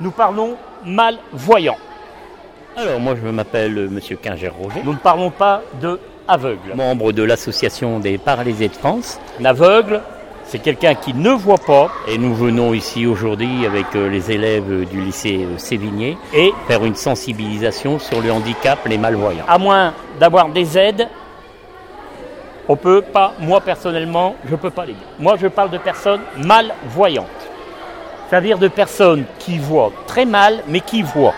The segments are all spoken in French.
nous parlons malvoyants. Alors moi je m'appelle euh, Monsieur Quinger Roger, Nous ne parlons pas de aveugle. membre de l'association des paralysés de France. Un aveugle, c'est quelqu'un qui ne voit pas Et nous venons ici aujourd'hui avec euh, les élèves du lycée euh, Sévigné et, faire une sensibilisation sur le handicap, les malvoyants. à moins d'avoir des aides, on peut pas, moi personnellement, je peux pas les dire. Moi, je parle de personnes malvoyantes. C'est-à-dire de personnes qui voient très mal, mais qui voient.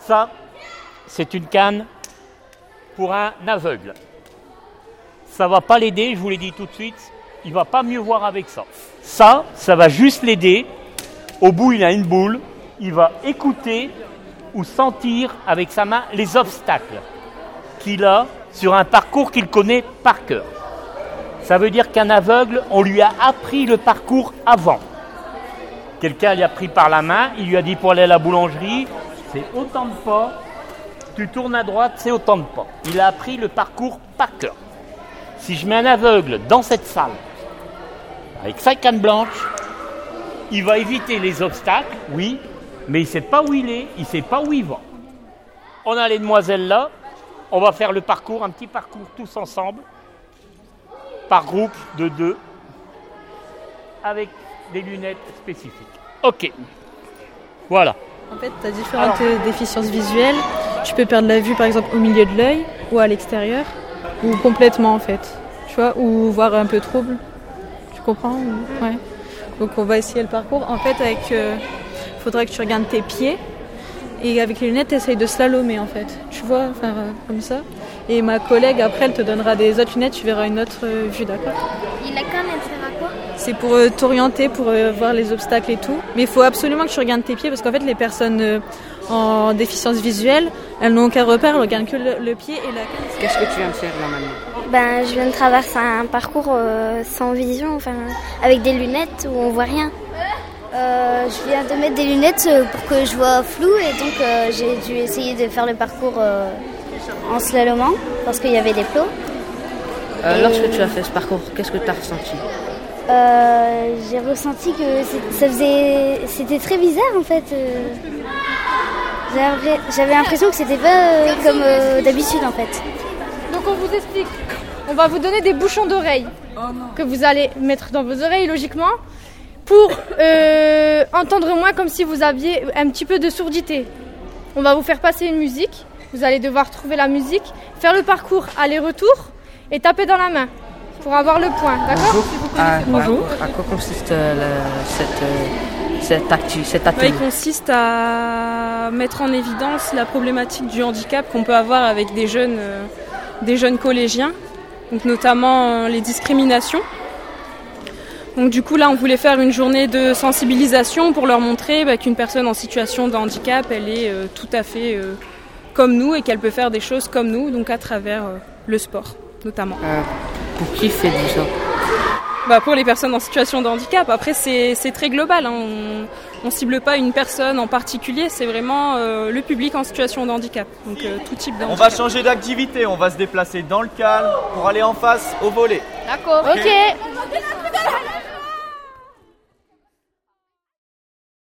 Ça, c'est une canne pour un aveugle. Ça va pas l'aider, je vous l'ai dit tout de suite, il va pas mieux voir avec ça. Ça, ça va juste l'aider. Au bout, il a une boule, il va écouter ou sentir avec sa main les obstacles qu'il a sur un parcours qu'il connaît par cœur. Ça veut dire qu'un aveugle, on lui a appris le parcours avant. Quelqu'un lui a pris par la main, il lui a dit pour aller à la boulangerie, c'est autant de pas, tu tournes à droite, c'est autant de pas. Il a appris le parcours par cœur. Si je mets un aveugle dans cette salle, avec sa canne blanche, il va éviter les obstacles, oui, mais il ne sait pas où il est, il ne sait pas où il va. On a les demoiselles là, on va faire le parcours, un petit parcours tous ensemble, par groupe de deux, avec des lunettes spécifiques. Ok. Voilà. En fait, tu as différentes déficiences visuelles. Tu peux perdre la vue par exemple au milieu de l'œil ou à l'extérieur, ou complètement en fait. Tu vois, ou voir un peu trouble. Tu comprends ou- Ouais. Donc on va essayer le parcours. En fait, avec, euh, faudrait que tu regardes tes pieds et avec les lunettes, tu de slalomer en fait. Tu vois, enfin euh, comme ça. Et ma collègue après, elle te donnera des autres lunettes. Tu verras une autre euh, vue, d'accord? Elle sert à quoi c'est pour euh, t'orienter, pour euh, voir les obstacles et tout. Mais il faut absolument que tu regardes tes pieds parce qu'en fait, les personnes euh, en déficience visuelle, elles n'ont aucun repère, elles regardent que le, le pied et la Qu'est-ce que tu viens de faire là maintenant Ben, je viens de traverser un parcours euh, sans vision, enfin, avec des lunettes où on voit rien. Euh, je viens de mettre des lunettes pour que je vois flou et donc euh, j'ai dû essayer de faire le parcours euh, en slalomant parce qu'il y avait des plots. Euh, Lorsque tu as fait ce parcours, qu'est-ce que tu as ressenti? Euh, j'ai ressenti que ça faisait, c'était très bizarre en fait. euh. J'avais l'impression que c'était pas euh, comme d'habitude en fait. Donc on vous explique. On va vous donner des bouchons d'oreilles que vous allez mettre dans vos oreilles logiquement pour entendre moins comme si vous aviez un petit peu de sourdité. On va vous faire passer une musique. Vous allez devoir trouver la musique, faire le parcours aller-retour et taper dans la main pour avoir le point. D'accord Si vous à, quoi- consiste euh, cette, euh, cette, actu, cet Ouais, atelier il consiste à mettre en évidence la problématique du handicap qu'on peut avoir avec des jeunes, euh, des jeunes collégiens, donc notamment euh, les discriminations. Donc du coup là, on voulait faire une journée de sensibilisation pour leur montrer bah, qu'une personne en situation de handicap, elle est tout à fait comme nous et qu'elle peut faire des choses comme nous, donc à travers le sport notamment. Pour qui faites-vous ça Bah, pour les personnes en situation de handicap. Après, c'est c'est très global. hein. On ne cible pas une personne en particulier, c'est vraiment euh, le public en situation de handicap. Donc euh, tout type de On va changer d'activité, on va se déplacer dans le calme pour aller en face au volet. D'accord. Ok.